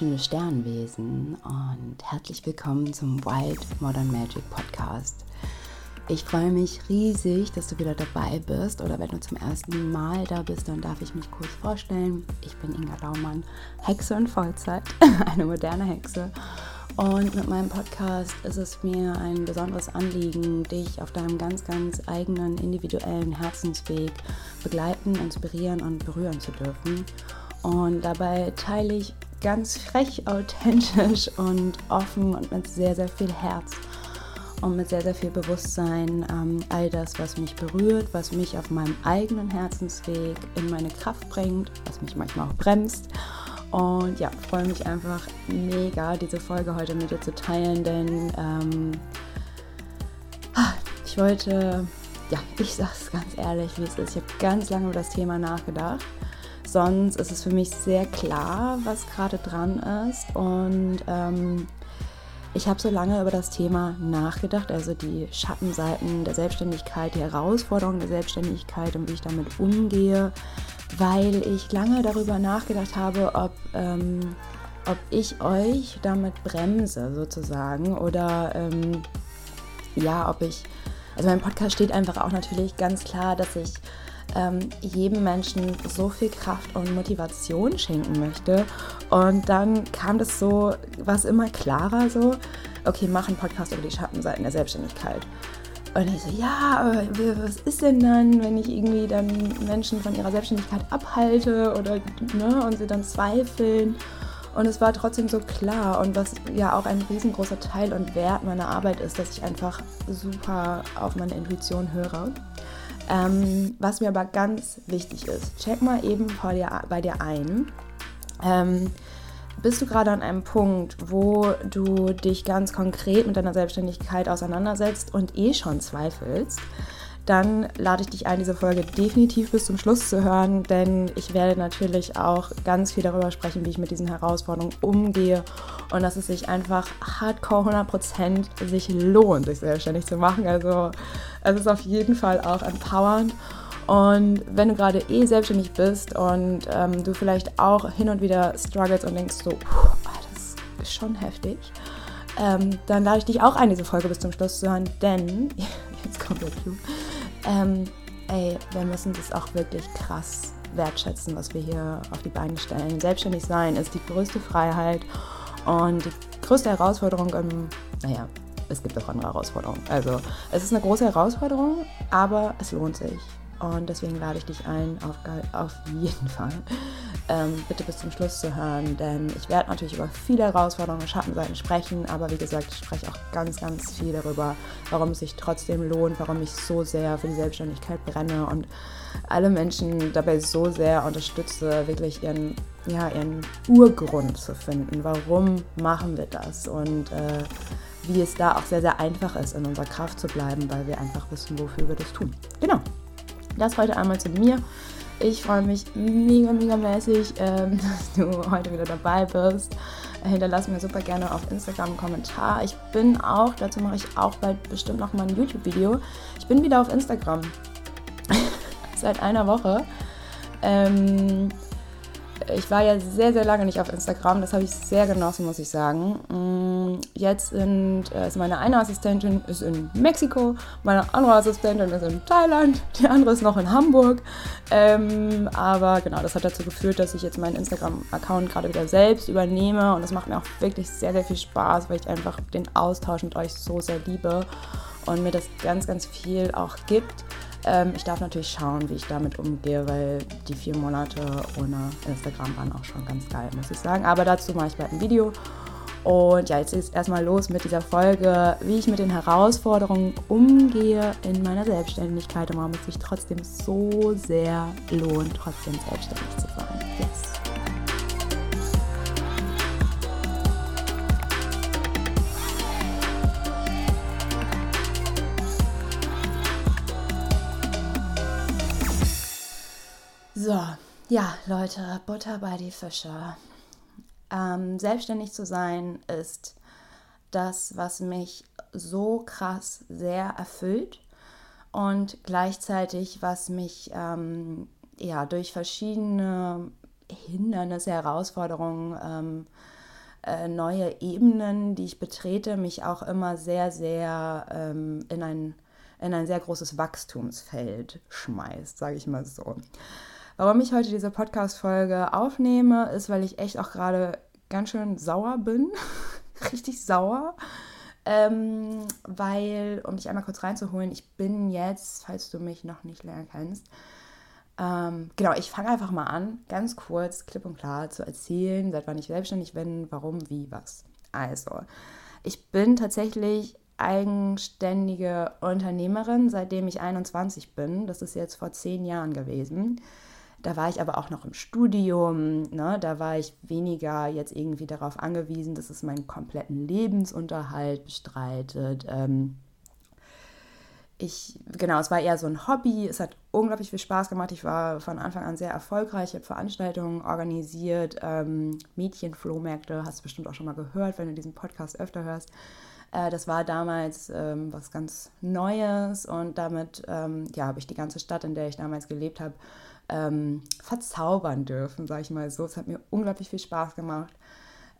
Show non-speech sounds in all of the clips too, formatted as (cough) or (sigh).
Menschen, Sternwesen und herzlich willkommen zum Wild Modern Magic Podcast. Ich freue mich riesig, dass du wieder dabei bist oder wenn du zum ersten Mal da bist, dann darf ich mich kurz vorstellen. Ich bin Inga Laumann, Hexe in Vollzeit, (laughs) eine moderne Hexe. Und mit meinem Podcast ist es mir ein besonderes Anliegen, dich auf deinem ganz, ganz eigenen individuellen Herzensweg begleiten, inspirieren und berühren zu dürfen. Und dabei teile ich ganz frech, authentisch und offen und mit sehr, sehr viel Herz und mit sehr, sehr viel Bewusstsein ähm, all das, was mich berührt, was mich auf meinem eigenen Herzensweg in meine Kraft bringt, was mich manchmal auch bremst. Und ja, freue mich einfach mega, diese Folge heute mit dir zu teilen, denn ähm, ich wollte, ja, ich sag's ganz ehrlich, wie es ist. Ich habe ganz lange über das Thema nachgedacht sonst ist es für mich sehr klar, was gerade dran ist. Und ähm, ich habe so lange über das Thema nachgedacht, also die Schattenseiten der Selbstständigkeit, die Herausforderungen der Selbstständigkeit und wie ich damit umgehe, weil ich lange darüber nachgedacht habe, ob, ähm, ob ich euch damit bremse sozusagen oder ähm, ja, ob ich, also mein Podcast steht einfach auch natürlich ganz klar, dass ich ähm, jedem Menschen so viel Kraft und Motivation schenken möchte. Und dann kam das so, war es immer klarer so, okay, mach einen Podcast über die Schattenseiten der Selbstständigkeit. Und ich so, ja, aber was ist denn dann, wenn ich irgendwie dann Menschen von ihrer Selbstständigkeit abhalte oder, ne, und sie dann zweifeln? Und es war trotzdem so klar und was ja auch ein riesengroßer Teil und Wert meiner Arbeit ist, dass ich einfach super auf meine Intuition höre. Ähm, was mir aber ganz wichtig ist, check mal eben vor dir, bei dir ein. Ähm, bist du gerade an einem Punkt, wo du dich ganz konkret mit deiner Selbstständigkeit auseinandersetzt und eh schon zweifelst? Dann lade ich dich ein, diese Folge definitiv bis zum Schluss zu hören, denn ich werde natürlich auch ganz viel darüber sprechen, wie ich mit diesen Herausforderungen umgehe und dass es sich einfach hardcore 100% sich lohnt, sich selbstständig zu machen. Also es ist auf jeden Fall auch empowernd. Und wenn du gerade eh selbstständig bist und ähm, du vielleicht auch hin und wieder struggles und denkst so, das ist schon heftig, ähm, dann lade ich dich auch ein, diese Folge bis zum Schluss zu hören, denn, (laughs) jetzt kommt der Clou, ähm, ey, wir müssen das auch wirklich krass wertschätzen, was wir hier auf die Beine stellen. Selbstständig sein ist die größte Freiheit und die größte Herausforderung im, naja, es gibt auch andere Herausforderungen. Also es ist eine große Herausforderung, aber es lohnt sich. Und deswegen lade ich dich ein, auf, auf jeden Fall ähm, bitte bis zum Schluss zu hören, denn ich werde natürlich über viele Herausforderungen und Schattenseiten sprechen, aber wie gesagt, ich spreche auch ganz, ganz viel darüber, warum es sich trotzdem lohnt, warum ich so sehr für die Selbstständigkeit brenne und alle Menschen dabei so sehr unterstütze, wirklich ihren, ja, ihren Urgrund zu finden. Warum machen wir das? Und äh, wie es da auch sehr, sehr einfach ist, in unserer Kraft zu bleiben, weil wir einfach wissen, wofür wir das tun. Genau. Das heute einmal zu mir. Ich freue mich mega, mega mäßig, ähm, (laughs) dass du heute wieder dabei bist. Hinterlass mir super gerne auf Instagram einen Kommentar. Ich bin auch, dazu mache ich auch bald bestimmt noch mal ein YouTube-Video. Ich bin wieder auf Instagram. (laughs) Seit einer Woche. Ähm, ich war ja sehr, sehr lange nicht auf Instagram. Das habe ich sehr genossen, muss ich sagen. Mm, jetzt sind, äh, ist meine eine Assistentin ist in Mexiko, meine andere Assistentin ist in Thailand, die andere ist noch in Hamburg. Ähm, aber genau, das hat dazu geführt, dass ich jetzt meinen Instagram-Account gerade wieder selbst übernehme. Und das macht mir auch wirklich sehr, sehr viel Spaß, weil ich einfach den Austausch mit euch so sehr liebe und mir das ganz, ganz viel auch gibt. Ähm, ich darf natürlich schauen, wie ich damit umgehe, weil die vier Monate ohne Instagram waren auch schon ganz geil, muss ich sagen. Aber dazu mache ich bald ein Video. Und ja, jetzt ist erstmal los mit dieser Folge, wie ich mit den Herausforderungen umgehe in meiner Selbstständigkeit und warum es sich trotzdem so sehr lohnt, trotzdem selbstständig zu sein. Yes. So, ja, Leute, Butter bei die Fische. Ähm, selbstständig zu sein ist das, was mich so krass sehr erfüllt und gleichzeitig, was mich ähm, ja, durch verschiedene Hindernisse, Herausforderungen ähm, äh, neue Ebenen, die ich betrete, mich auch immer sehr, sehr ähm, in, ein, in ein sehr großes Wachstumsfeld schmeißt, sage ich mal so. Warum ich heute diese Podcast-Folge aufnehme, ist, weil ich echt auch gerade ganz schön sauer bin. (laughs) Richtig sauer. Ähm, weil, um dich einmal kurz reinzuholen, ich bin jetzt, falls du mich noch nicht länger kennst, ähm, genau, ich fange einfach mal an, ganz kurz, klipp und klar zu erzählen, seit wann ich selbstständig bin, warum, wie, was. Also, ich bin tatsächlich eigenständige Unternehmerin, seitdem ich 21 bin. Das ist jetzt vor zehn Jahren gewesen. Da war ich aber auch noch im Studium, ne? da war ich weniger jetzt irgendwie darauf angewiesen, dass es meinen kompletten Lebensunterhalt bestreitet. Ähm, ich, genau, es war eher so ein Hobby. Es hat unglaublich viel Spaß gemacht. Ich war von Anfang an sehr erfolgreich. Ich habe Veranstaltungen organisiert, ähm, Mädchenflohmärkte, hast du bestimmt auch schon mal gehört, wenn du diesen Podcast öfter hörst. Äh, das war damals ähm, was ganz Neues und damit ähm, ja, habe ich die ganze Stadt, in der ich damals gelebt habe, ähm, verzaubern dürfen, sage ich mal so. Es hat mir unglaublich viel Spaß gemacht.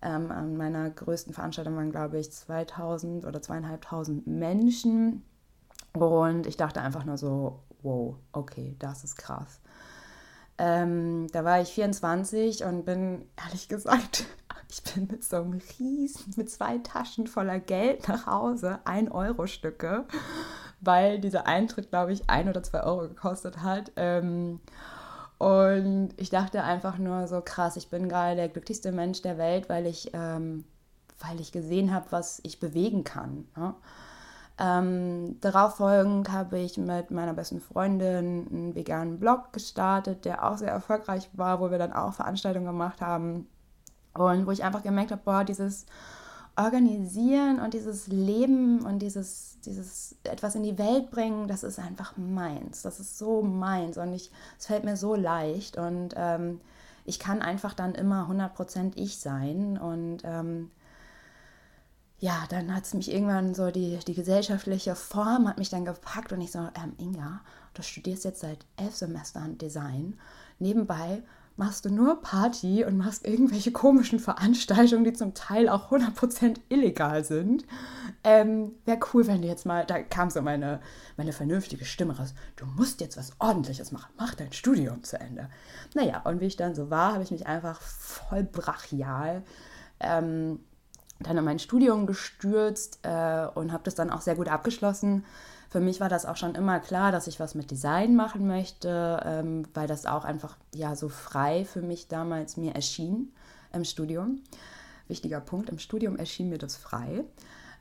Ähm, an meiner größten Veranstaltung waren, glaube ich, 2000 oder zweieinhalbtausend Menschen und ich dachte einfach nur so, wow, okay, das ist krass. Ähm, da war ich 24 und bin, ehrlich gesagt, (laughs) ich bin mit so einem Riesen, mit zwei Taschen voller Geld nach Hause, 1-Euro-Stücke, weil dieser Eintritt, glaube ich, ein oder zwei Euro gekostet hat. Ähm, und ich dachte einfach nur so krass, ich bin gerade der glücklichste Mensch der Welt, weil ich, ähm, weil ich gesehen habe, was ich bewegen kann. Ne? Ähm, darauf folgend habe ich mit meiner besten Freundin einen veganen Blog gestartet, der auch sehr erfolgreich war, wo wir dann auch Veranstaltungen gemacht haben und wo ich einfach gemerkt habe, boah, dieses Organisieren und dieses Leben und dieses, dieses etwas in die Welt bringen, das ist einfach meins. Das ist so meins und ich, es fällt mir so leicht und ähm, ich kann einfach dann immer 100% ich sein und ähm, ja, dann hat es mich irgendwann so, die, die gesellschaftliche Form hat mich dann gepackt und ich so, ähm, Inga, du studierst jetzt seit elf Semestern Design. Nebenbei machst du nur Party und machst irgendwelche komischen Veranstaltungen, die zum Teil auch 100% illegal sind. Ähm, Wäre cool, wenn du jetzt mal, da kam so meine, meine vernünftige Stimme raus, du musst jetzt was Ordentliches machen, mach dein Studium zu Ende. Naja, und wie ich dann so war, habe ich mich einfach voll brachial ähm, dann in mein Studium gestürzt äh, und habe das dann auch sehr gut abgeschlossen. Für mich war das auch schon immer klar, dass ich was mit Design machen möchte, ähm, weil das auch einfach ja so frei für mich damals mir erschien im Studium. Wichtiger Punkt, im Studium erschien mir das frei.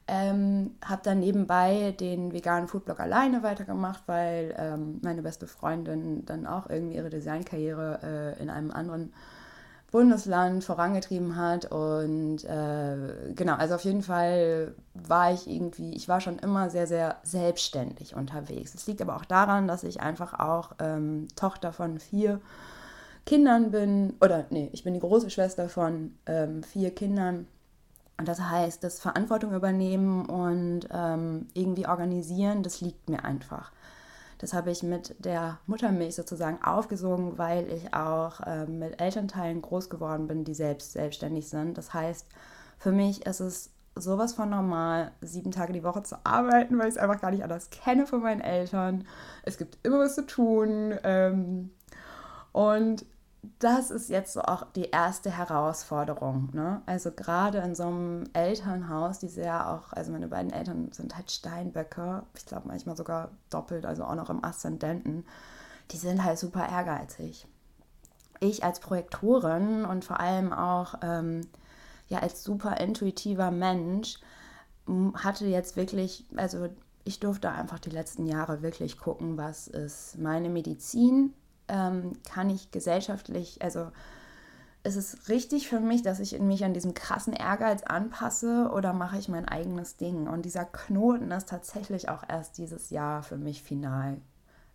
Ähm, habe dann nebenbei den veganen Foodblog alleine weitergemacht, weil ähm, meine beste Freundin dann auch irgendwie ihre Designkarriere äh, in einem anderen Bundesland vorangetrieben hat. Und äh, genau, also auf jeden Fall war ich irgendwie, ich war schon immer sehr, sehr selbstständig unterwegs. Es liegt aber auch daran, dass ich einfach auch ähm, Tochter von vier Kindern bin, oder nee, ich bin die große Schwester von ähm, vier Kindern. Und das heißt, das Verantwortung übernehmen und ähm, irgendwie organisieren, das liegt mir einfach. Das habe ich mit der Muttermilch sozusagen aufgesogen, weil ich auch äh, mit Elternteilen groß geworden bin, die selbst selbstständig sind. Das heißt, für mich ist es sowas von normal, sieben Tage die Woche zu arbeiten, weil ich es einfach gar nicht anders kenne von meinen Eltern. Es gibt immer was zu tun. Ähm, und das ist jetzt so auch die erste Herausforderung. Ne? Also gerade in so einem Elternhaus, die sehr auch, also meine beiden Eltern sind halt Steinböcke, ich glaube manchmal sogar doppelt, also auch noch im Aszendenten, die sind halt super ehrgeizig. Ich als Projektorin und vor allem auch ähm, ja als super intuitiver Mensch hatte jetzt wirklich, also ich durfte einfach die letzten Jahre wirklich gucken, was ist meine Medizin, ähm, kann ich gesellschaftlich, also ist es richtig für mich, dass ich mich an diesem krassen Ehrgeiz anpasse oder mache ich mein eigenes Ding? Und dieser Knoten ist tatsächlich auch erst dieses Jahr für mich final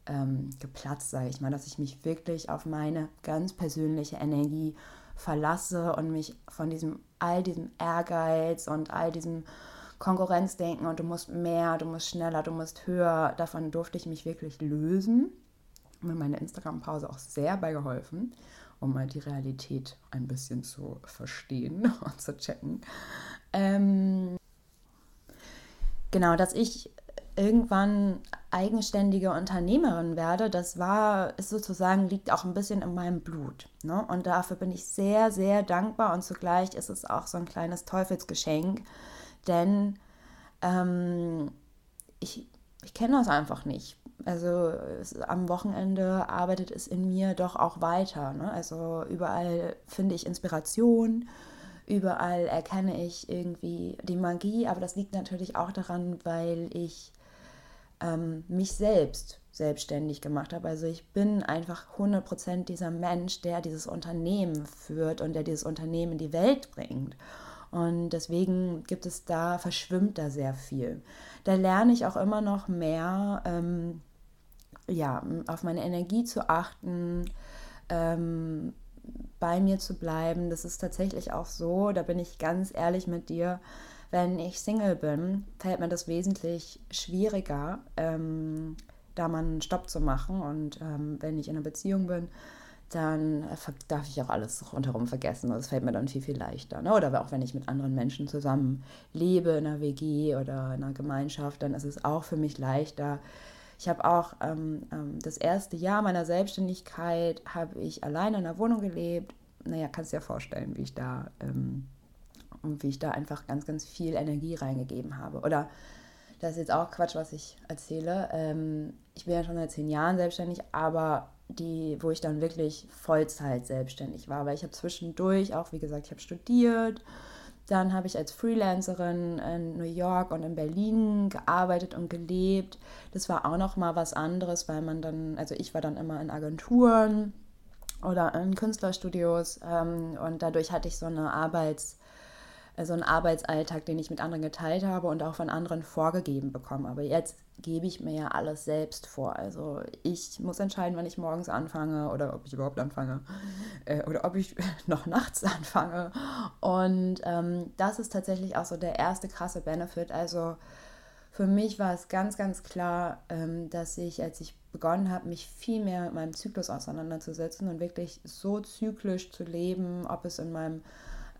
ähm, geplatzt, sage ich mal, dass ich mich wirklich auf meine ganz persönliche Energie verlasse und mich von diesem all diesem Ehrgeiz und all diesem Konkurrenzdenken und du musst mehr, du musst schneller, du musst höher, davon durfte ich mich wirklich lösen mir meine Instagram-Pause auch sehr bei geholfen. um mal die Realität ein bisschen zu verstehen (laughs) und zu checken. Ähm, genau, dass ich irgendwann eigenständige Unternehmerin werde, das war, ist sozusagen, liegt auch ein bisschen in meinem Blut. Ne? Und dafür bin ich sehr, sehr dankbar und zugleich ist es auch so ein kleines Teufelsgeschenk, denn ähm, ich, ich kenne das einfach nicht. Also am Wochenende arbeitet es in mir doch auch weiter. Ne? Also überall finde ich Inspiration, überall erkenne ich irgendwie die Magie, aber das liegt natürlich auch daran, weil ich ähm, mich selbst selbstständig gemacht habe. Also ich bin einfach 100% dieser Mensch, der dieses Unternehmen führt und der dieses Unternehmen in die Welt bringt. Und deswegen gibt es da, verschwimmt da sehr viel. Da lerne ich auch immer noch mehr, ähm, ja, auf meine Energie zu achten, ähm, bei mir zu bleiben. Das ist tatsächlich auch so, da bin ich ganz ehrlich mit dir. Wenn ich Single bin, fällt mir das wesentlich schwieriger, ähm, da mal einen Stopp zu machen. Und ähm, wenn ich in einer Beziehung bin, dann darf ich auch alles rundherum vergessen. Das fällt mir dann viel, viel leichter. Ne? Oder auch wenn ich mit anderen Menschen zusammen lebe, in einer WG oder in einer Gemeinschaft, dann ist es auch für mich leichter. Ich habe auch ähm, ähm, das erste Jahr meiner Selbstständigkeit habe ich alleine in einer Wohnung gelebt. Naja, kannst dir ja vorstellen, wie ich da ähm, und wie ich da einfach ganz, ganz viel Energie reingegeben habe. Oder das ist jetzt auch Quatsch, was ich erzähle. Ähm, ich bin ja schon seit zehn Jahren selbstständig, aber die, wo ich dann wirklich Vollzeit selbstständig war, weil ich habe zwischendurch auch, wie gesagt, ich habe studiert, dann habe ich als Freelancerin in New York und in Berlin gearbeitet und gelebt. Das war auch noch mal was anderes, weil man dann, also ich war dann immer in Agenturen oder in Künstlerstudios ähm, und dadurch hatte ich so eine Arbeits also einen Arbeitsalltag, den ich mit anderen geteilt habe und auch von anderen vorgegeben bekommen. Aber jetzt gebe ich mir ja alles selbst vor. Also ich muss entscheiden, wann ich morgens anfange oder ob ich überhaupt anfange (laughs) äh, oder ob ich (laughs) noch nachts (laughs) anfange. Und ähm, das ist tatsächlich auch so der erste krasse Benefit. Also für mich war es ganz, ganz klar, ähm, dass ich, als ich begonnen habe, mich viel mehr mit meinem Zyklus auseinanderzusetzen und wirklich so zyklisch zu leben, ob es in meinem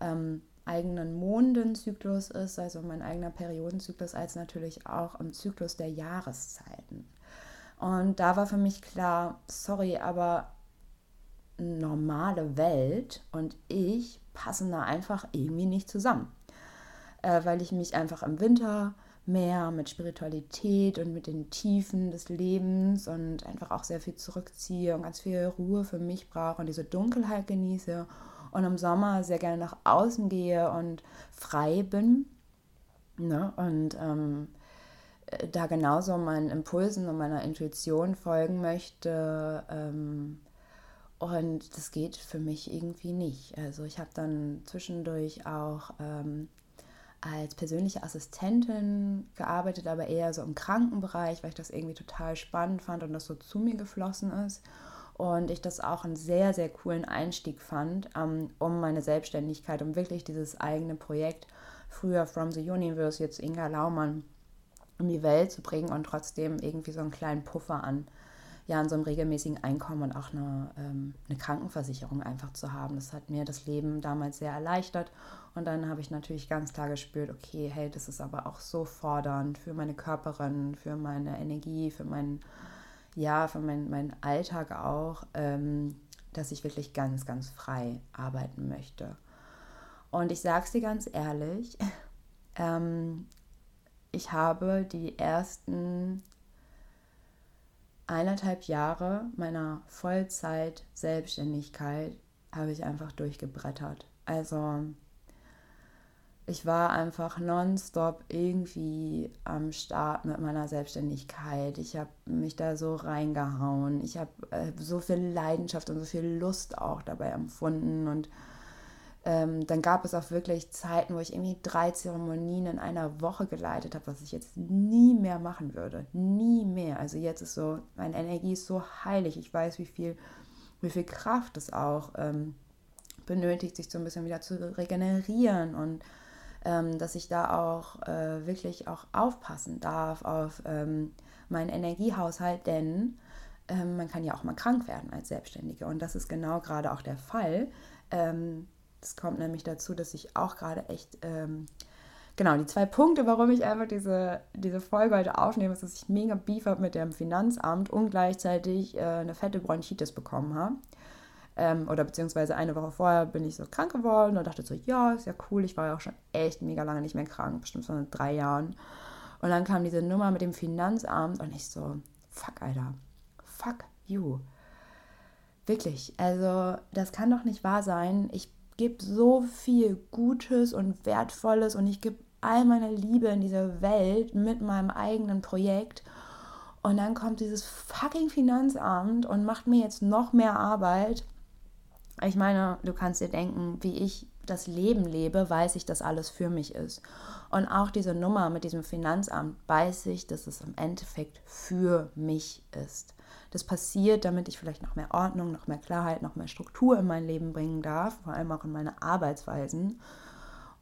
ähm, eigenen Mondenzyklus ist, also mein eigener Periodenzyklus, als natürlich auch im Zyklus der Jahreszeiten. Und da war für mich klar, sorry, aber normale Welt und ich passen da einfach irgendwie nicht zusammen, äh, weil ich mich einfach im Winter mehr mit Spiritualität und mit den Tiefen des Lebens und einfach auch sehr viel zurückziehe und ganz viel Ruhe für mich brauche und diese Dunkelheit genieße und im Sommer sehr gerne nach außen gehe und frei bin. Ne? Und ähm, da genauso meinen Impulsen und meiner Intuition folgen möchte. Ähm, und das geht für mich irgendwie nicht. Also ich habe dann zwischendurch auch ähm, als persönliche Assistentin gearbeitet, aber eher so im Krankenbereich, weil ich das irgendwie total spannend fand und das so zu mir geflossen ist und ich das auch einen sehr, sehr coolen Einstieg fand, ähm, um meine Selbstständigkeit, um wirklich dieses eigene Projekt, früher From the Universe, jetzt Inga Laumann, um die Welt zu bringen und trotzdem irgendwie so einen kleinen Puffer an, ja, an so einem regelmäßigen Einkommen und auch eine, ähm, eine Krankenversicherung einfach zu haben. Das hat mir das Leben damals sehr erleichtert. Und dann habe ich natürlich ganz klar gespürt, okay, hey, das ist aber auch so fordernd für meine Körperin, für meine Energie, für meinen ja, für meinen mein Alltag auch, ähm, dass ich wirklich ganz, ganz frei arbeiten möchte. Und ich sage es dir ganz ehrlich, (laughs) ähm, ich habe die ersten eineinhalb Jahre meiner Vollzeit-Selbstständigkeit habe ich einfach durchgebrettert. Also ich war einfach nonstop irgendwie am Start mit meiner Selbstständigkeit. Ich habe mich da so reingehauen. Ich habe äh, so viel Leidenschaft und so viel Lust auch dabei empfunden. Und ähm, dann gab es auch wirklich Zeiten, wo ich irgendwie drei Zeremonien in einer Woche geleitet habe, was ich jetzt nie mehr machen würde. Nie mehr. Also jetzt ist so, meine Energie ist so heilig. Ich weiß, wie viel, wie viel Kraft es auch ähm, benötigt, sich so ein bisschen wieder zu regenerieren und ähm, dass ich da auch äh, wirklich auch aufpassen darf auf ähm, meinen Energiehaushalt, denn ähm, man kann ja auch mal krank werden als Selbstständige. Und das ist genau gerade auch der Fall. Ähm, es kommt nämlich dazu, dass ich auch gerade echt, ähm, genau, die zwei Punkte, warum ich einfach diese, diese Folge heute aufnehme, ist, dass ich mega Beef habe mit dem Finanzamt und gleichzeitig äh, eine fette Bronchitis bekommen habe. Ähm, oder beziehungsweise eine Woche vorher bin ich so krank geworden und dachte so, ja, ist ja cool. Ich war ja auch schon echt mega lange nicht mehr krank, bestimmt so drei Jahren. Und dann kam diese Nummer mit dem Finanzamt und ich so, fuck, Alter, fuck you. Wirklich, also das kann doch nicht wahr sein. Ich gebe so viel Gutes und Wertvolles und ich gebe all meine Liebe in diese Welt mit meinem eigenen Projekt. Und dann kommt dieses fucking Finanzamt und macht mir jetzt noch mehr Arbeit. Ich meine, du kannst dir denken, wie ich das Leben lebe, weiß ich, dass alles für mich ist. Und auch diese Nummer mit diesem Finanzamt weiß ich, dass es im Endeffekt für mich ist. Das passiert, damit ich vielleicht noch mehr Ordnung, noch mehr Klarheit, noch mehr Struktur in mein Leben bringen darf, vor allem auch in meine Arbeitsweisen.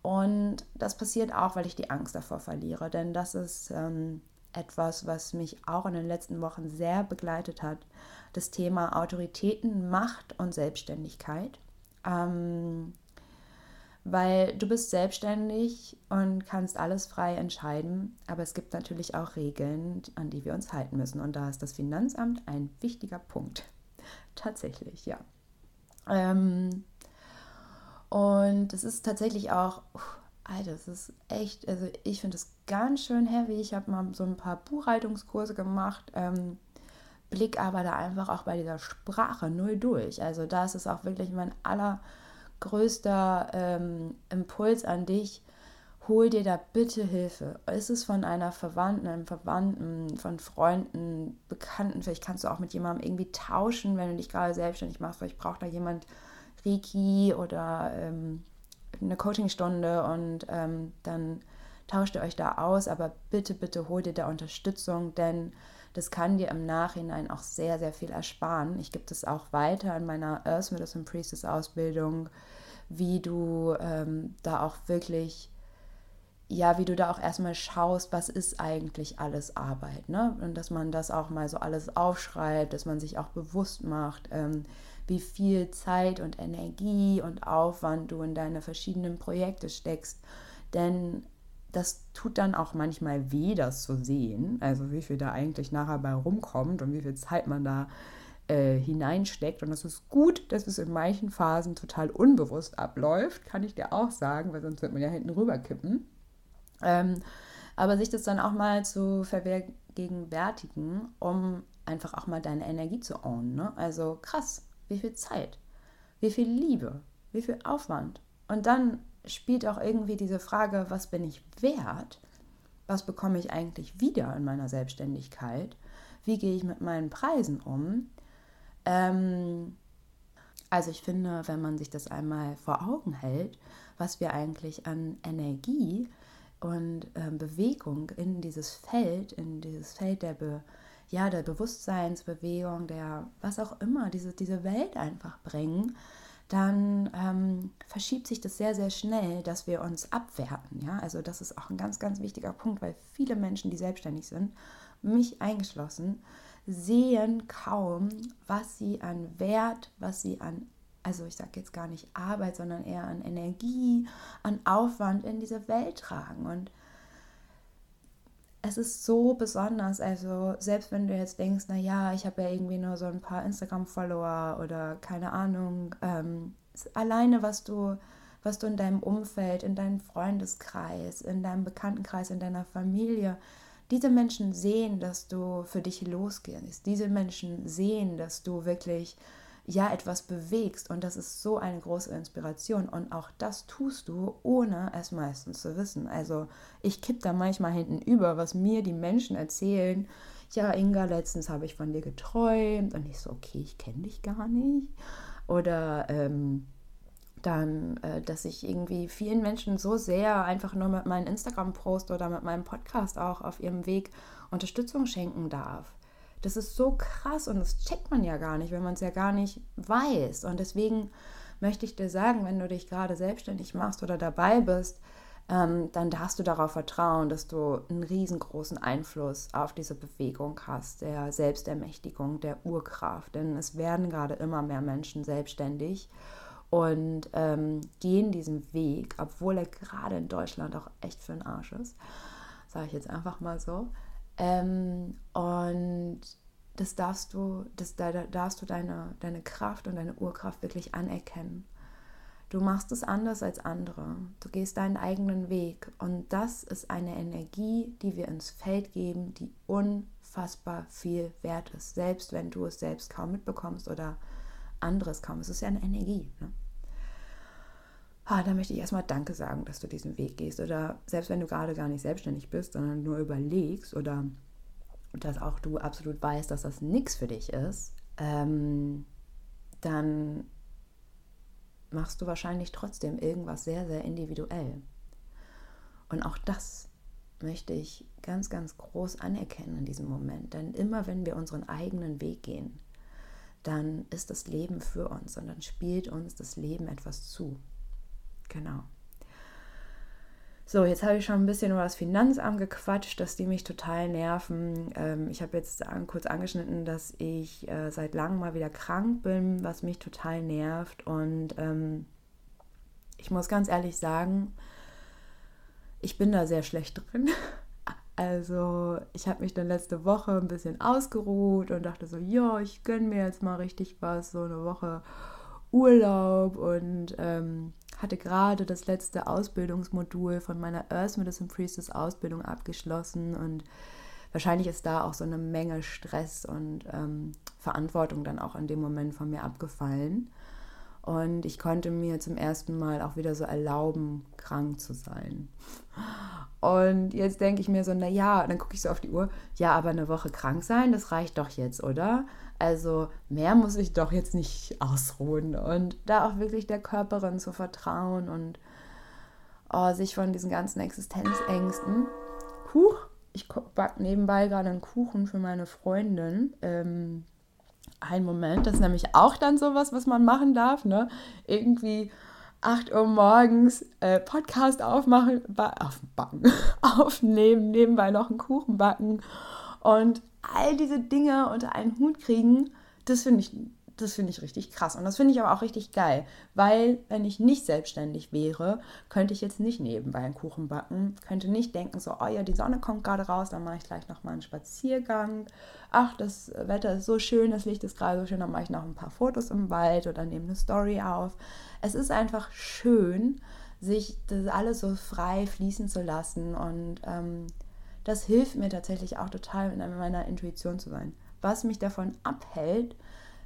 Und das passiert auch, weil ich die Angst davor verliere, denn das ist ähm, etwas, was mich auch in den letzten Wochen sehr begleitet hat. Das Thema Autoritäten, Macht und Selbstständigkeit. Ähm, weil du bist selbstständig und kannst alles frei entscheiden, aber es gibt natürlich auch Regeln, an die wir uns halten müssen. Und da ist das Finanzamt ein wichtiger Punkt. (laughs) Tatsächlich, ja. Ähm, und es ist tatsächlich auch, uh, Alter, es ist echt, also ich finde es ganz schön heavy. Ich habe mal so ein paar Buchhaltungskurse gemacht. Ähm, blick aber da einfach auch bei dieser Sprache null durch. Also da ist es auch wirklich mein aller größter ähm, Impuls an dich, hol dir da bitte Hilfe. Ist es von einer Verwandten, einem Verwandten, von Freunden, Bekannten, vielleicht kannst du auch mit jemandem irgendwie tauschen, wenn du dich gerade selbstständig machst, vielleicht braucht da jemand Reiki oder ähm, eine Coachingstunde und ähm, dann tauscht ihr euch da aus, aber bitte, bitte hol dir da Unterstützung, denn das kann dir im Nachhinein auch sehr, sehr viel ersparen. Ich gebe das auch weiter in meiner Earth Medicine Priestess Ausbildung, wie du ähm, da auch wirklich, ja, wie du da auch erstmal schaust, was ist eigentlich alles Arbeit, ne? Und dass man das auch mal so alles aufschreibt, dass man sich auch bewusst macht, ähm, wie viel Zeit und Energie und Aufwand du in deine verschiedenen Projekte steckst. Denn das tut dann auch manchmal weh, das zu sehen. Also wie viel da eigentlich nachher bei rumkommt und wie viel Zeit man da äh, hineinsteckt. Und das ist gut, dass es in manchen Phasen total unbewusst abläuft, kann ich dir auch sagen, weil sonst wird man ja hinten rüberkippen. Ähm, aber sich das dann auch mal zu vergegenwärtigen, um einfach auch mal deine Energie zu ownen. Ne? Also krass, wie viel Zeit, wie viel Liebe, wie viel Aufwand. Und dann spielt auch irgendwie diese Frage, was bin ich wert? Was bekomme ich eigentlich wieder in meiner Selbstständigkeit? Wie gehe ich mit meinen Preisen um? Ähm, also ich finde, wenn man sich das einmal vor Augen hält, was wir eigentlich an Energie und äh, Bewegung in dieses Feld, in dieses Feld der, Be, ja, der Bewusstseinsbewegung, der was auch immer, diese, diese Welt einfach bringen, dann ähm, verschiebt sich das sehr, sehr schnell, dass wir uns abwerten. Ja? Also das ist auch ein ganz, ganz wichtiger Punkt, weil viele Menschen, die selbstständig sind, mich eingeschlossen, sehen kaum, was sie an Wert, was sie an, also ich sage jetzt gar nicht Arbeit, sondern eher an Energie, an Aufwand in diese Welt tragen. Und es ist so besonders. Also selbst wenn du jetzt denkst, na ja, ich habe ja irgendwie nur so ein paar Instagram-Follower oder keine Ahnung, ähm, alleine was du, was du in deinem Umfeld, in deinem Freundeskreis, in deinem Bekanntenkreis, in deiner Familie, diese Menschen sehen, dass du für dich losgehst. Diese Menschen sehen, dass du wirklich ja etwas bewegst und das ist so eine große Inspiration und auch das tust du, ohne es meistens zu wissen. Also ich kipp da manchmal hinten über, was mir die Menschen erzählen. Ja, Inga, letztens habe ich von dir geträumt und ich so, okay, ich kenne dich gar nicht. Oder ähm, dann, äh, dass ich irgendwie vielen Menschen so sehr einfach nur mit meinem Instagram-Post oder mit meinem Podcast auch auf ihrem Weg Unterstützung schenken darf. Das ist so krass und das checkt man ja gar nicht, wenn man es ja gar nicht weiß. Und deswegen möchte ich dir sagen, wenn du dich gerade selbstständig machst oder dabei bist, ähm, dann darfst du darauf vertrauen, dass du einen riesengroßen Einfluss auf diese Bewegung hast, der Selbstermächtigung, der Urkraft. Denn es werden gerade immer mehr Menschen selbstständig und ähm, gehen diesen Weg, obwohl er gerade in Deutschland auch echt für den Arsch ist, sage ich jetzt einfach mal so. Ähm, und das darfst du, das, da darfst du deine, deine Kraft und deine Urkraft wirklich anerkennen. Du machst es anders als andere. Du gehst deinen eigenen Weg. Und das ist eine Energie, die wir ins Feld geben, die unfassbar viel wert ist. Selbst wenn du es selbst kaum mitbekommst oder anderes kaum. Es ist ja eine Energie. Ne? Ah, da möchte ich erstmal Danke sagen, dass du diesen Weg gehst. Oder selbst wenn du gerade gar nicht selbstständig bist, sondern nur überlegst oder dass auch du absolut weißt, dass das nichts für dich ist, ähm, dann machst du wahrscheinlich trotzdem irgendwas sehr, sehr individuell. Und auch das möchte ich ganz, ganz groß anerkennen in diesem Moment. Denn immer wenn wir unseren eigenen Weg gehen, dann ist das Leben für uns und dann spielt uns das Leben etwas zu. Genau. So, jetzt habe ich schon ein bisschen über das Finanzamt gequatscht, dass die mich total nerven. Ähm, ich habe jetzt an, kurz angeschnitten, dass ich äh, seit langem mal wieder krank bin, was mich total nervt. Und ähm, ich muss ganz ehrlich sagen, ich bin da sehr schlecht drin. (laughs) Also ich habe mich dann letzte Woche ein bisschen ausgeruht und dachte so, ja, ich gönne mir jetzt mal richtig was, so eine Woche Urlaub und ähm, hatte gerade das letzte Ausbildungsmodul von meiner Earth Medicine Priestess Ausbildung abgeschlossen und wahrscheinlich ist da auch so eine Menge Stress und ähm, Verantwortung dann auch in dem Moment von mir abgefallen. Und ich konnte mir zum ersten Mal auch wieder so erlauben, krank zu sein. Und jetzt denke ich mir so, na ja, dann gucke ich so auf die Uhr, ja, aber eine Woche krank sein, das reicht doch jetzt, oder? Also mehr muss ich doch jetzt nicht ausruhen und da auch wirklich der Körperin zu vertrauen und oh, sich von diesen ganzen Existenzängsten. Huch, ich backe nebenbei gerade einen Kuchen für meine Freundin. Ähm, ein Moment, das ist nämlich auch dann sowas, was man machen darf, ne? Irgendwie 8 Uhr morgens äh, Podcast aufmachen, aufbacken, (laughs) aufnehmen, nebenbei noch einen Kuchen backen und all diese Dinge unter einen Hut kriegen, das finde ich, das finde ich richtig krass. Und das finde ich aber auch richtig geil, weil wenn ich nicht selbstständig wäre, könnte ich jetzt nicht nebenbei einen Kuchen backen, könnte nicht denken, so, oh ja, die Sonne kommt gerade raus, dann mache ich gleich noch mal einen Spaziergang. Ach, das Wetter ist so schön, das Licht ist gerade so schön, dann mache ich noch ein paar Fotos im Wald oder nehme eine Story auf. Es ist einfach schön, sich das alles so frei fließen zu lassen und ähm, das hilft mir tatsächlich auch total, in meiner Intuition zu sein. Was mich davon abhält,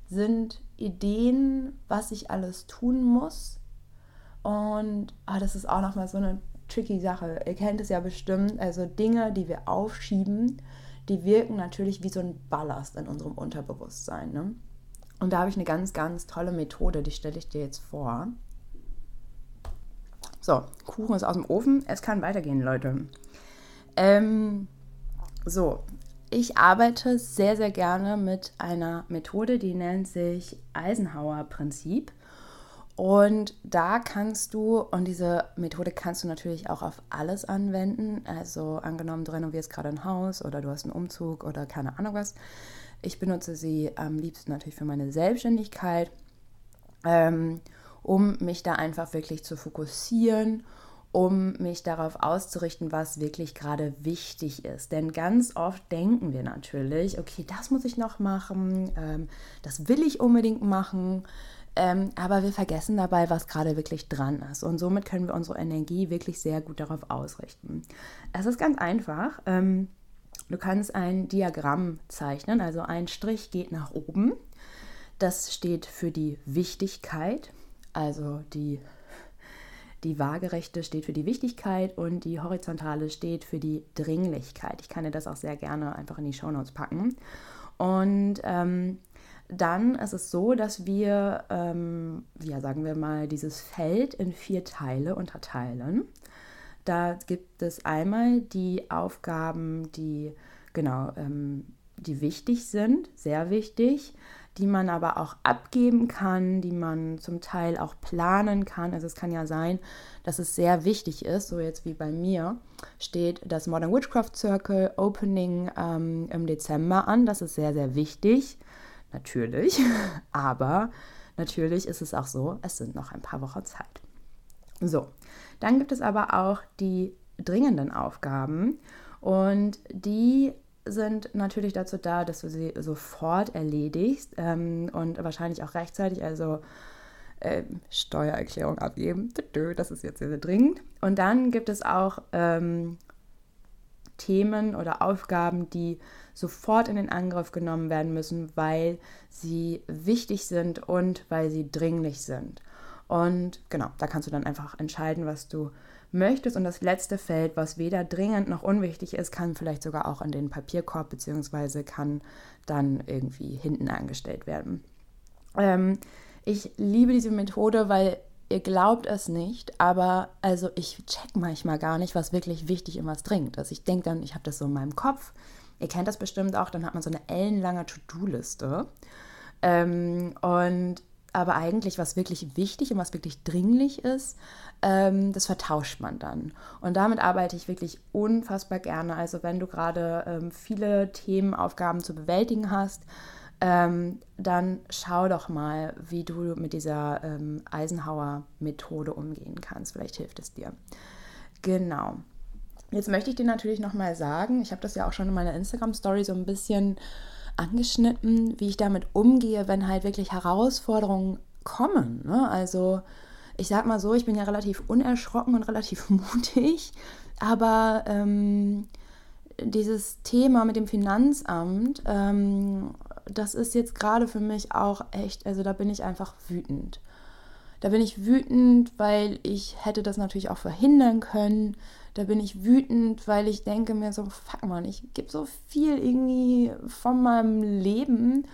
sind Ideen, was ich alles tun muss. Und ah, das ist auch nochmal so eine tricky Sache. Ihr kennt es ja bestimmt. Also Dinge, die wir aufschieben, die wirken natürlich wie so ein Ballast in unserem Unterbewusstsein. Ne? Und da habe ich eine ganz, ganz tolle Methode, die stelle ich dir jetzt vor. So, Kuchen ist aus dem Ofen. Es kann weitergehen, Leute. Ähm, so, ich arbeite sehr, sehr gerne mit einer Methode, die nennt sich Eisenhower-Prinzip. Und da kannst du, und diese Methode kannst du natürlich auch auf alles anwenden. Also angenommen, du renovierst gerade ein Haus oder du hast einen Umzug oder keine Ahnung was. Ich benutze sie am liebsten natürlich für meine Selbstständigkeit, ähm, um mich da einfach wirklich zu fokussieren um mich darauf auszurichten, was wirklich gerade wichtig ist. Denn ganz oft denken wir natürlich, okay, das muss ich noch machen, ähm, das will ich unbedingt machen, ähm, aber wir vergessen dabei, was gerade wirklich dran ist. Und somit können wir unsere Energie wirklich sehr gut darauf ausrichten. Es ist ganz einfach. Ähm, du kannst ein Diagramm zeichnen, also ein Strich geht nach oben. Das steht für die Wichtigkeit, also die die waagerechte steht für die Wichtigkeit und die horizontale steht für die Dringlichkeit. Ich kann dir das auch sehr gerne einfach in die Shownotes packen. Und ähm, dann ist es so, dass wir, ähm, ja, sagen wir mal, dieses Feld in vier Teile unterteilen. Da gibt es einmal die Aufgaben, die genau, ähm, die wichtig sind, sehr wichtig die man aber auch abgeben kann, die man zum Teil auch planen kann. Also es kann ja sein, dass es sehr wichtig ist, so jetzt wie bei mir, steht das Modern Witchcraft Circle Opening ähm, im Dezember an. Das ist sehr, sehr wichtig, natürlich. (laughs) Aber natürlich ist es auch so, es sind noch ein paar Wochen Zeit. So, dann gibt es aber auch die dringenden Aufgaben und die sind natürlich dazu da, dass du sie sofort erledigst ähm, und wahrscheinlich auch rechtzeitig, also äh, Steuererklärung abgeben. Das ist jetzt sehr, dringend. Und dann gibt es auch ähm, Themen oder Aufgaben, die sofort in den Angriff genommen werden müssen, weil sie wichtig sind und weil sie dringlich sind. Und genau, da kannst du dann einfach entscheiden, was du möchtest. Und das letzte Feld, was weder dringend noch unwichtig ist, kann vielleicht sogar auch in den Papierkorb beziehungsweise kann dann irgendwie hinten angestellt werden. Ähm, ich liebe diese Methode, weil ihr glaubt es nicht, aber also ich check manchmal gar nicht, was wirklich wichtig und was dringend ist. Ich denke dann, ich habe das so in meinem Kopf. Ihr kennt das bestimmt auch, dann hat man so eine ellenlange To-Do-Liste. Ähm, und aber eigentlich, was wirklich wichtig und was wirklich dringlich ist, ähm, das vertauscht man dann. Und damit arbeite ich wirklich unfassbar gerne. Also wenn du gerade ähm, viele Themenaufgaben zu bewältigen hast, ähm, dann schau doch mal, wie du mit dieser ähm, Eisenhower-Methode umgehen kannst. Vielleicht hilft es dir. Genau. Jetzt möchte ich dir natürlich nochmal sagen, ich habe das ja auch schon in meiner Instagram-Story so ein bisschen angeschnitten, wie ich damit umgehe, wenn halt wirklich Herausforderungen kommen. Ne? Also ich sag mal so, ich bin ja relativ unerschrocken und relativ (laughs) mutig, aber ähm, dieses Thema mit dem Finanzamt, ähm, das ist jetzt gerade für mich auch echt, also da bin ich einfach wütend. Da bin ich wütend, weil ich hätte das natürlich auch verhindern können. Da bin ich wütend, weil ich denke mir so, fuck man, ich gebe so viel irgendwie von meinem Leben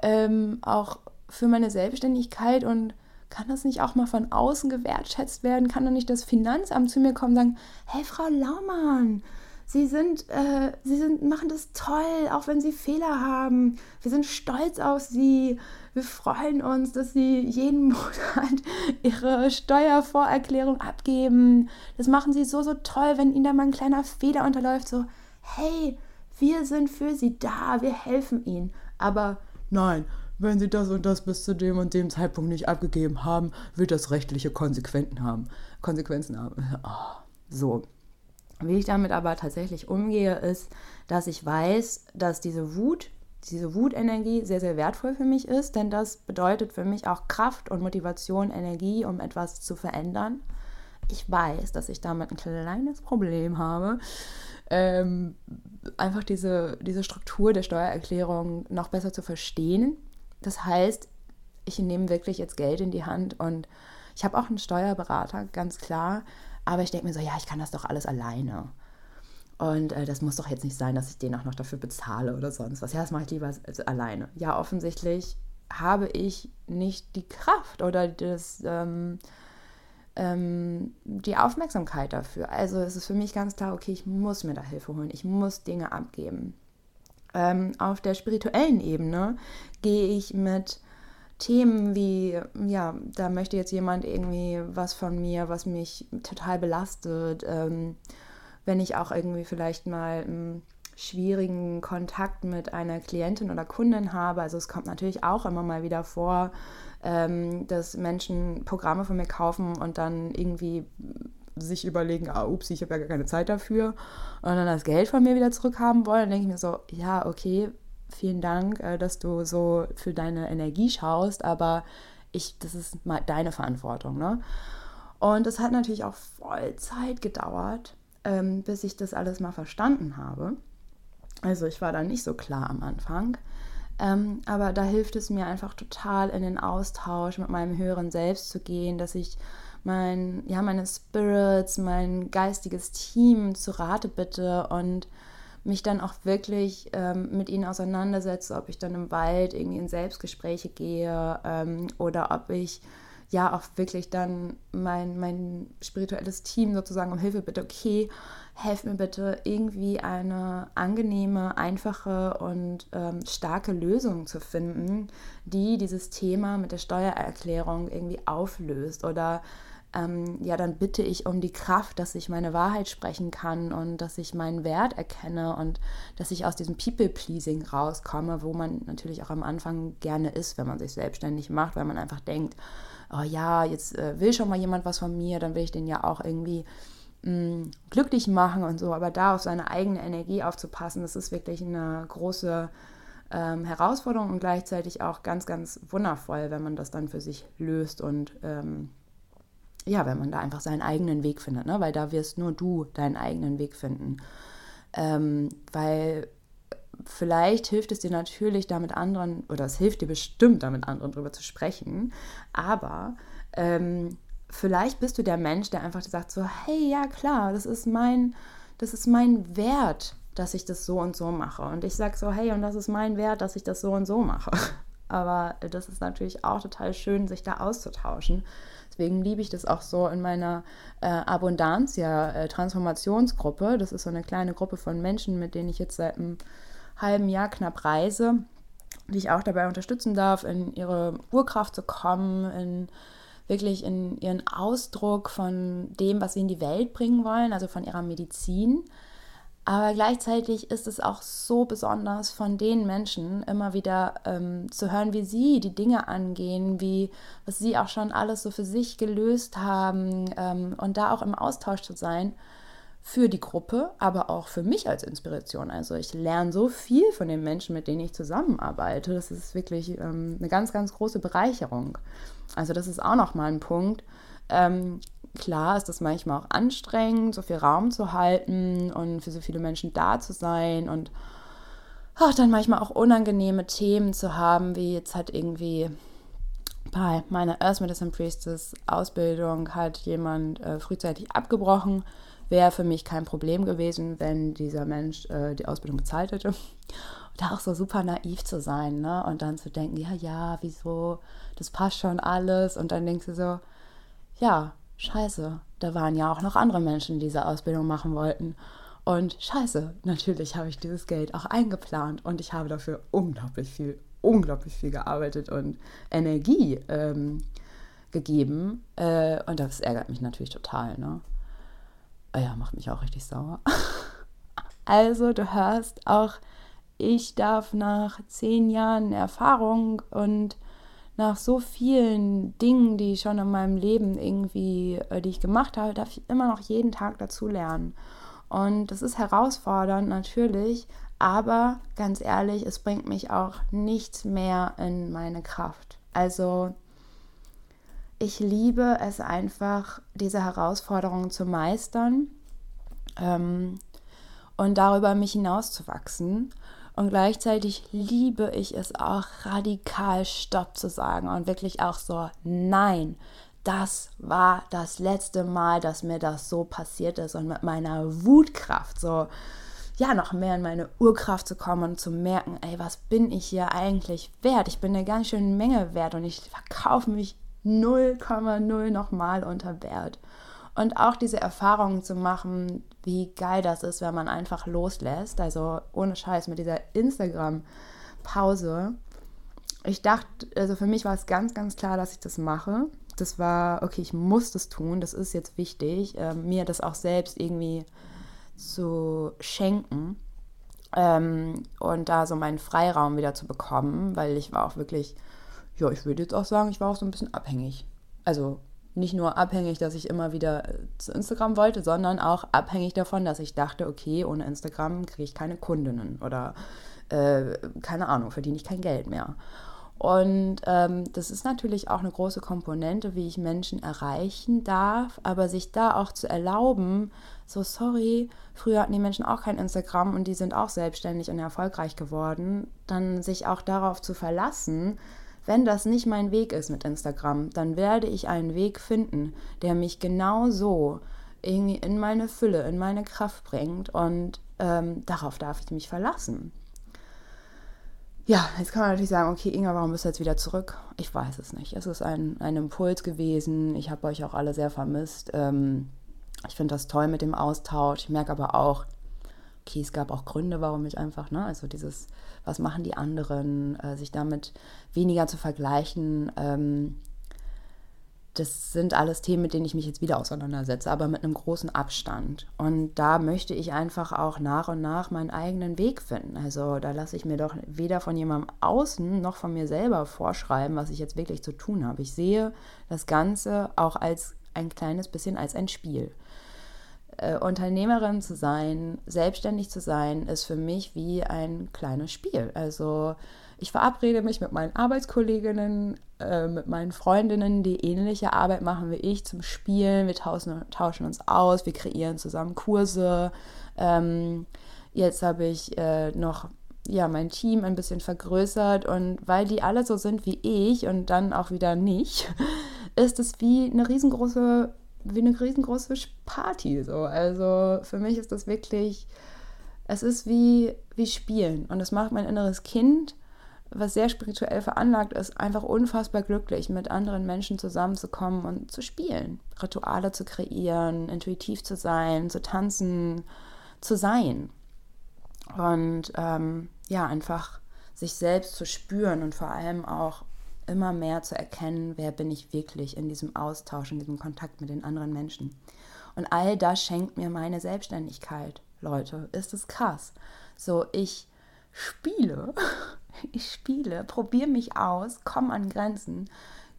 ähm, auch für meine Selbstständigkeit und kann das nicht auch mal von außen gewertschätzt werden? Kann dann nicht das Finanzamt zu mir kommen und sagen, hey Frau Laumann, Sie sind, äh, Sie sind, machen das toll, auch wenn Sie Fehler haben. Wir sind stolz auf Sie. Wir freuen uns, dass Sie jeden (laughs) Monat Ihre Steuervorerklärung abgeben. Das machen Sie so, so toll, wenn Ihnen da mal ein kleiner Fehler unterläuft. So, hey, wir sind für Sie da, wir helfen Ihnen. Aber nein, wenn Sie das und das bis zu dem und dem Zeitpunkt nicht abgegeben haben, wird das rechtliche Konsequenzen haben. Konsequenzen haben. Oh, (laughs) so, wie ich damit aber tatsächlich umgehe, ist, dass ich weiß, dass diese Wut, diese Wutenergie sehr, sehr wertvoll für mich ist, denn das bedeutet für mich auch Kraft und Motivation, Energie, um etwas zu verändern. Ich weiß, dass ich damit ein kleines Problem habe, ähm, einfach diese, diese Struktur der Steuererklärung noch besser zu verstehen. Das heißt, ich nehme wirklich jetzt Geld in die Hand und ich habe auch einen Steuerberater, ganz klar, aber ich denke mir so, ja, ich kann das doch alles alleine. Und äh, das muss doch jetzt nicht sein, dass ich den auch noch dafür bezahle oder sonst was. Ja, das mache ich lieber also alleine. Ja, offensichtlich habe ich nicht die Kraft oder das, ähm, ähm, die Aufmerksamkeit dafür. Also es ist für mich ganz klar, okay, ich muss mir da Hilfe holen. Ich muss Dinge abgeben. Ähm, auf der spirituellen Ebene gehe ich mit Themen wie, ja, da möchte jetzt jemand irgendwie was von mir, was mich total belastet. Ähm, wenn ich auch irgendwie vielleicht mal einen schwierigen Kontakt mit einer Klientin oder Kundin habe. Also es kommt natürlich auch immer mal wieder vor, ähm, dass Menschen Programme von mir kaufen und dann irgendwie sich überlegen, ah, ups, ich habe ja gar keine Zeit dafür und dann das Geld von mir wieder zurückhaben wollen, dann denke ich mir so, ja, okay, vielen Dank, äh, dass du so für deine Energie schaust, aber ich, das ist mal deine Verantwortung. Ne? Und es hat natürlich auch voll Zeit gedauert, ähm, bis ich das alles mal verstanden habe. Also ich war da nicht so klar am Anfang. Ähm, aber da hilft es mir einfach total in den Austausch mit meinem höheren Selbst zu gehen, dass ich mein, ja, meine Spirits, mein geistiges Team zu Rate bitte und mich dann auch wirklich ähm, mit ihnen auseinandersetze, ob ich dann im Wald irgendwie in Selbstgespräche gehe ähm, oder ob ich ja auch wirklich dann mein, mein spirituelles Team sozusagen um Hilfe bitte, okay, helf mir bitte irgendwie eine angenehme, einfache und ähm, starke Lösung zu finden, die dieses Thema mit der Steuererklärung irgendwie auflöst oder ähm, ja, dann bitte ich um die Kraft, dass ich meine Wahrheit sprechen kann und dass ich meinen Wert erkenne und dass ich aus diesem People-Pleasing rauskomme, wo man natürlich auch am Anfang gerne ist, wenn man sich selbstständig macht, weil man einfach denkt, oh ja, jetzt äh, will schon mal jemand was von mir, dann will ich den ja auch irgendwie mh, mm, glücklich machen und so. Aber da auf seine eigene Energie aufzupassen, das ist wirklich eine große ähm, Herausforderung und gleichzeitig auch ganz, ganz wundervoll, wenn man das dann für sich löst und ähm, ja, wenn man da einfach seinen eigenen Weg findet, ne? weil da wirst nur du deinen eigenen Weg finden. Ähm, weil vielleicht hilft es dir natürlich, da mit anderen, oder es hilft dir bestimmt, da mit anderen drüber zu sprechen, aber ähm, vielleicht bist du der Mensch, der einfach sagt so, hey, ja klar, das ist mein, das ist mein Wert, dass ich das so und so mache. Und ich sage so, hey, und das ist mein Wert, dass ich das so und so mache. (laughs) Aber das ist natürlich auch total schön, sich da auszutauschen. Deswegen liebe ich das auch so in meiner äh, Abundantia-Transformationsgruppe. Äh, das ist so eine kleine Gruppe von Menschen, mit denen ich jetzt seit einem halben Jahr knapp reise, die ich auch dabei unterstützen darf, in ihre Urkraft zu kommen, in wirklich in ihren Ausdruck von dem, was sie in die Welt bringen wollen, also von ihrer Medizin aber gleichzeitig ist es auch so besonders von den Menschen immer wieder ähm, zu hören, wie sie die Dinge angehen, wie was sie auch schon alles so für sich gelöst haben ähm, und da auch im Austausch zu sein für die Gruppe, aber auch für mich als Inspiration. Also ich lerne so viel von den Menschen, mit denen ich zusammenarbeite. Das ist wirklich ähm, eine ganz, ganz große Bereicherung. Also das ist auch nochmal ein Punkt. Ähm, klar ist das manchmal auch anstrengend, so viel Raum zu halten und für so viele Menschen da zu sein und auch dann manchmal auch unangenehme Themen zu haben, wie jetzt halt irgendwie bei meiner Earth Medicine Priestess Ausbildung hat jemand äh, frühzeitig abgebrochen. Wäre für mich kein Problem gewesen, wenn dieser Mensch äh, die Ausbildung bezahlt hätte. Da auch so super naiv zu sein, ne? Und dann zu denken, ja, ja, wieso, das passt schon alles. Und dann denkst du so, ja, scheiße, da waren ja auch noch andere Menschen, die diese Ausbildung machen wollten. Und scheiße, natürlich habe ich dieses Geld auch eingeplant und ich habe dafür unglaublich viel, unglaublich viel gearbeitet und Energie ähm, gegeben. Äh, und das ärgert mich natürlich total, ne? Ah ja, macht mich auch richtig sauer. (laughs) also, du hörst auch, ich darf nach zehn Jahren Erfahrung und nach so vielen Dingen, die ich schon in meinem Leben irgendwie, äh, die ich gemacht habe, darf ich immer noch jeden Tag dazu lernen. Und das ist herausfordernd natürlich, aber ganz ehrlich, es bringt mich auch nichts mehr in meine Kraft. Also ich liebe es einfach, diese Herausforderungen zu meistern ähm, und darüber mich hinauszuwachsen. Und gleichzeitig liebe ich es auch radikal Stopp zu sagen und wirklich auch so, nein, das war das letzte Mal, dass mir das so passiert ist und mit meiner Wutkraft so, ja, noch mehr in meine Urkraft zu kommen und zu merken, ey, was bin ich hier eigentlich wert? Ich bin eine ganz schöne Menge wert und ich verkaufe mich 0,0 nochmal unter Wert. Und auch diese Erfahrungen zu machen, wie geil das ist, wenn man einfach loslässt. Also ohne Scheiß mit dieser Instagram-Pause. Ich dachte, also für mich war es ganz, ganz klar, dass ich das mache. Das war, okay, ich muss das tun, das ist jetzt wichtig, äh, mir das auch selbst irgendwie zu schenken ähm, und da so meinen Freiraum wieder zu bekommen, weil ich war auch wirklich, ja, ich würde jetzt auch sagen, ich war auch so ein bisschen abhängig. Also nicht nur abhängig, dass ich immer wieder äh, zu Instagram wollte, sondern auch abhängig davon, dass ich dachte, okay, ohne Instagram kriege ich keine Kundinnen oder äh, keine Ahnung, verdiene ich kein Geld mehr. Und ähm, das ist natürlich auch eine große Komponente, wie ich Menschen erreichen darf, aber sich da auch zu erlauben, so sorry, früher hatten die Menschen auch kein Instagram und die sind auch selbstständig und erfolgreich geworden, dann sich auch darauf zu verlassen, wenn das nicht mein Weg ist mit Instagram, dann werde ich einen Weg finden, der mich genau so irgendwie in meine Fülle, in meine Kraft bringt und ähm, darauf darf ich mich verlassen. ja, jetzt kann man natürlich sagen, okay, Inga, warum bist du jetzt wieder zurück? Ich weiß es nicht. Es ist ein, ein Impuls gewesen. Ich habe euch auch alle sehr vermisst. Ähm, ich finde das toll mit dem Austausch. Ich merke aber auch, okay, es gab auch Gründe, warum ich einfach, ne, also dieses, was machen die anderen, äh, sich damit weniger zu vergleichen, ähm, das sind alles Themen, mit denen ich mich jetzt wieder auseinandersetze, aber mit einem großen Abstand. Und da möchte ich einfach auch nach und nach meinen eigenen Weg finden. Also da lasse ich mir doch weder von jemandem außen noch von mir selber vorschreiben, was ich jetzt wirklich zu tun habe. Ich sehe das Ganze auch als ein kleines bisschen als ein Spiel. Äh, Unternehmerin zu sein, selbstständig zu sein, ist für mich wie ein kleines Spiel. Also ich verabrede mich mit meinen Arbeitskolleginnen, äh, mit meinen Freundinnen, die ähnliche Arbeit machen wie ich, zum Spielen. Wir tauschen, tauschen uns aus, wir kreieren zusammen Kurse. Ähm, jetzt habe ich äh, noch ja, mein Team ein bisschen vergrößert und weil die alle so sind wie ich und dann auch wieder nicht, (laughs) ist es wie eine riesengroße, wie eine riesengroße Party. So. Also für mich ist das wirklich, es ist wie, wie Spielen und es macht mein inneres Kind was sehr spirituell veranlagt ist, einfach unfassbar glücklich, mit anderen Menschen zusammenzukommen und zu spielen, Rituale zu kreieren, intuitiv zu sein, zu tanzen, zu sein. Und ähm, ja, einfach sich selbst zu spüren und vor allem auch immer mehr zu erkennen, wer bin ich wirklich in diesem Austausch, in diesem Kontakt mit den anderen Menschen. Und all das schenkt mir meine Selbstständigkeit, Leute. Ist es krass. So, ich spiele (laughs) ich spiele, probiere mich aus, komme an Grenzen,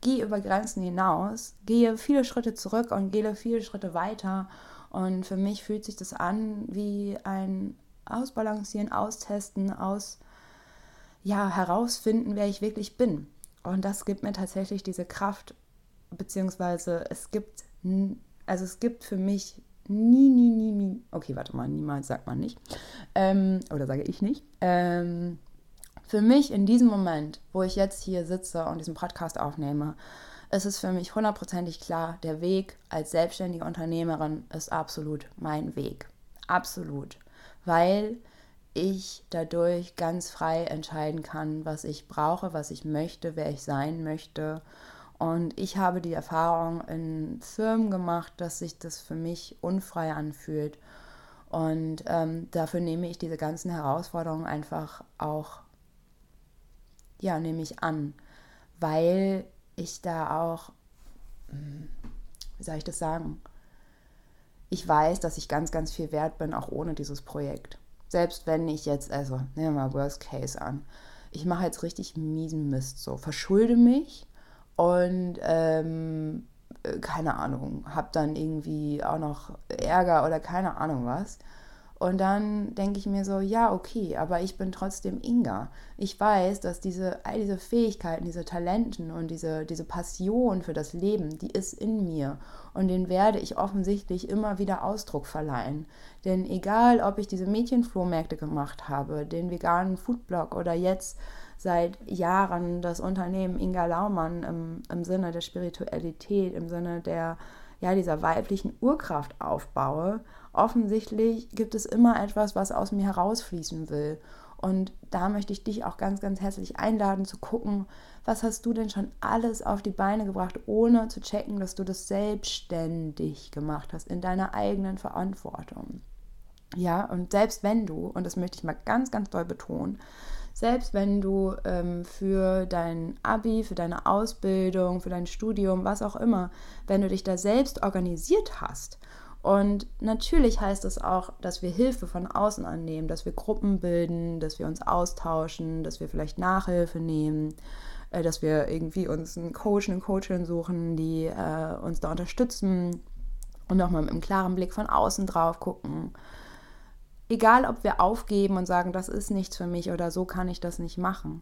gehe über Grenzen hinaus, gehe viele Schritte zurück und gehe viele Schritte weiter. Und für mich fühlt sich das an wie ein Ausbalancieren, Austesten, aus ja, herausfinden, wer ich wirklich bin. Und das gibt mir tatsächlich diese Kraft, beziehungsweise es gibt, also es gibt für mich nie, nie, nie, nie, okay, warte mal, niemals sagt man nicht, ähm, oder sage ich nicht, ähm, für mich in diesem Moment, wo ich jetzt hier sitze und diesen Podcast aufnehme, ist es für mich hundertprozentig klar, der Weg als selbstständige Unternehmerin ist absolut mein Weg. Absolut. Weil ich dadurch ganz frei entscheiden kann, was ich brauche, was ich möchte, wer ich sein möchte. Und ich habe die Erfahrung in Firmen gemacht, dass sich das für mich unfrei anfühlt. Und ähm, dafür nehme ich diese ganzen Herausforderungen einfach auch ja, nehme ich an, weil ich da auch, hm, wie soll ich das sagen, ich weiß, dass ich ganz, ganz viel wert bin, auch ohne dieses Projekt. Selbst wenn ich jetzt, also nehmen wir mal Worst Case an, ich mache jetzt richtig miesen Mist, so. Verschulde mich und ähm, äh, keine Ahnung, habe dann irgendwie auch noch Ärger oder keine Ahnung was und dann denke ich mir so, ja, okay, aber ich bin trotzdem Inga. Ich weiß, dass diese, all diese Fähigkeiten, diese Talenten und diese, diese Passion für das Leben, die ist in mir. Und den werde ich offensichtlich immer wieder Ausdruck verleihen. Denn egal, ob ich diese Mädchenflohmärkte gemacht habe, den veganen Foodblog oder jetzt seit Jahren das Unternehmen Inga Laumann im, im Sinne der Spiritualität, im Sinne der, ja, dieser weiblichen Urkraft aufbaue, offensichtlich gibt es immer etwas, was aus mir herausfließen will. Und da möchte ich dich auch ganz, ganz herzlich einladen zu gucken, was hast du denn schon alles auf die Beine gebracht, ohne zu checken, dass du das selbstständig gemacht hast, in deiner eigenen Verantwortung. Ja, und selbst wenn du, und das möchte ich mal ganz, ganz doll betonen, selbst wenn du ähm, für dein Abi, für deine Ausbildung, für dein Studium, was auch immer, wenn du dich da selbst organisiert hast und natürlich heißt es auch, dass wir Hilfe von außen annehmen, dass wir Gruppen bilden, dass wir uns austauschen, dass wir vielleicht Nachhilfe nehmen, äh, dass wir irgendwie uns einen Coach, eine Coachin suchen, die äh, uns da unterstützen und nochmal mit einem klaren Blick von außen drauf gucken. Egal, ob wir aufgeben und sagen, das ist nichts für mich oder so kann ich das nicht machen.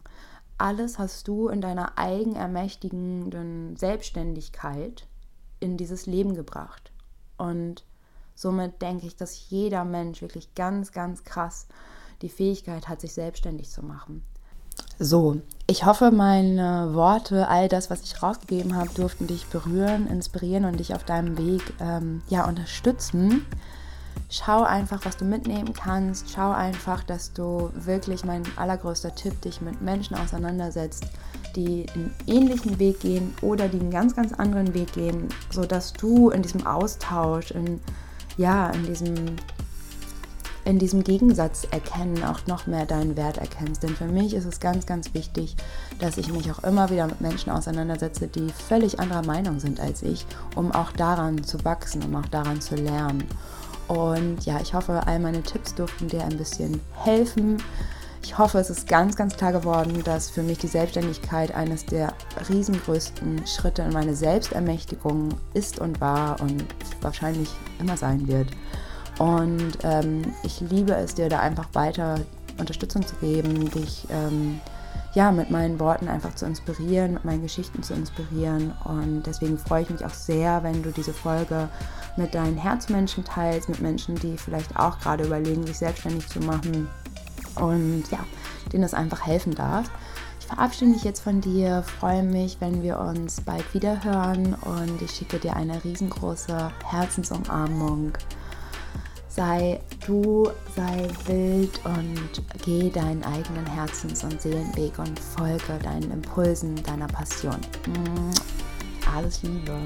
Alles hast du in deiner eigenermächtigenden Selbstständigkeit in dieses Leben gebracht. Und Somit denke ich, dass jeder Mensch wirklich ganz, ganz krass die Fähigkeit hat, sich selbstständig zu machen. So, ich hoffe, meine Worte, all das, was ich rausgegeben habe, durften dich berühren, inspirieren und dich auf deinem Weg ähm, ja, unterstützen. Schau einfach, was du mitnehmen kannst. Schau einfach, dass du wirklich mein allergrößter Tipp, dich mit Menschen auseinandersetzt, die einen ähnlichen Weg gehen oder die einen ganz, ganz anderen Weg gehen, sodass du in diesem Austausch, in, ja, in diesem in diesem Gegensatz erkennen auch noch mehr deinen Wert erkennst. Denn für mich ist es ganz, ganz wichtig, dass ich mich auch immer wieder mit Menschen auseinandersetze, die völlig anderer Meinung sind als ich, um auch daran zu wachsen, um auch daran zu lernen. Und ja, ich hoffe, all meine Tipps durften dir ein bisschen helfen. Ich hoffe, es ist ganz, ganz klar geworden, dass für mich die Selbstständigkeit eines der riesengrößten Schritte in meine Selbstermächtigung ist und war und wahrscheinlich immer sein wird. Und ähm, ich liebe es, dir da einfach weiter Unterstützung zu geben, dich ähm, ja, mit meinen Worten einfach zu inspirieren, mit meinen Geschichten zu inspirieren. Und deswegen freue ich mich auch sehr, wenn du diese Folge mit deinen Herzmenschen teilst, mit Menschen, die vielleicht auch gerade überlegen, sich selbstständig zu machen. Und ja, denen es einfach helfen darf. Ich verabschiede mich jetzt von dir, freue mich, wenn wir uns bald wieder hören und ich schicke dir eine riesengroße Herzensumarmung. Sei du, sei wild und geh deinen eigenen Herzens- und Seelenweg und folge deinen Impulsen, deiner Passion. Alles Liebe.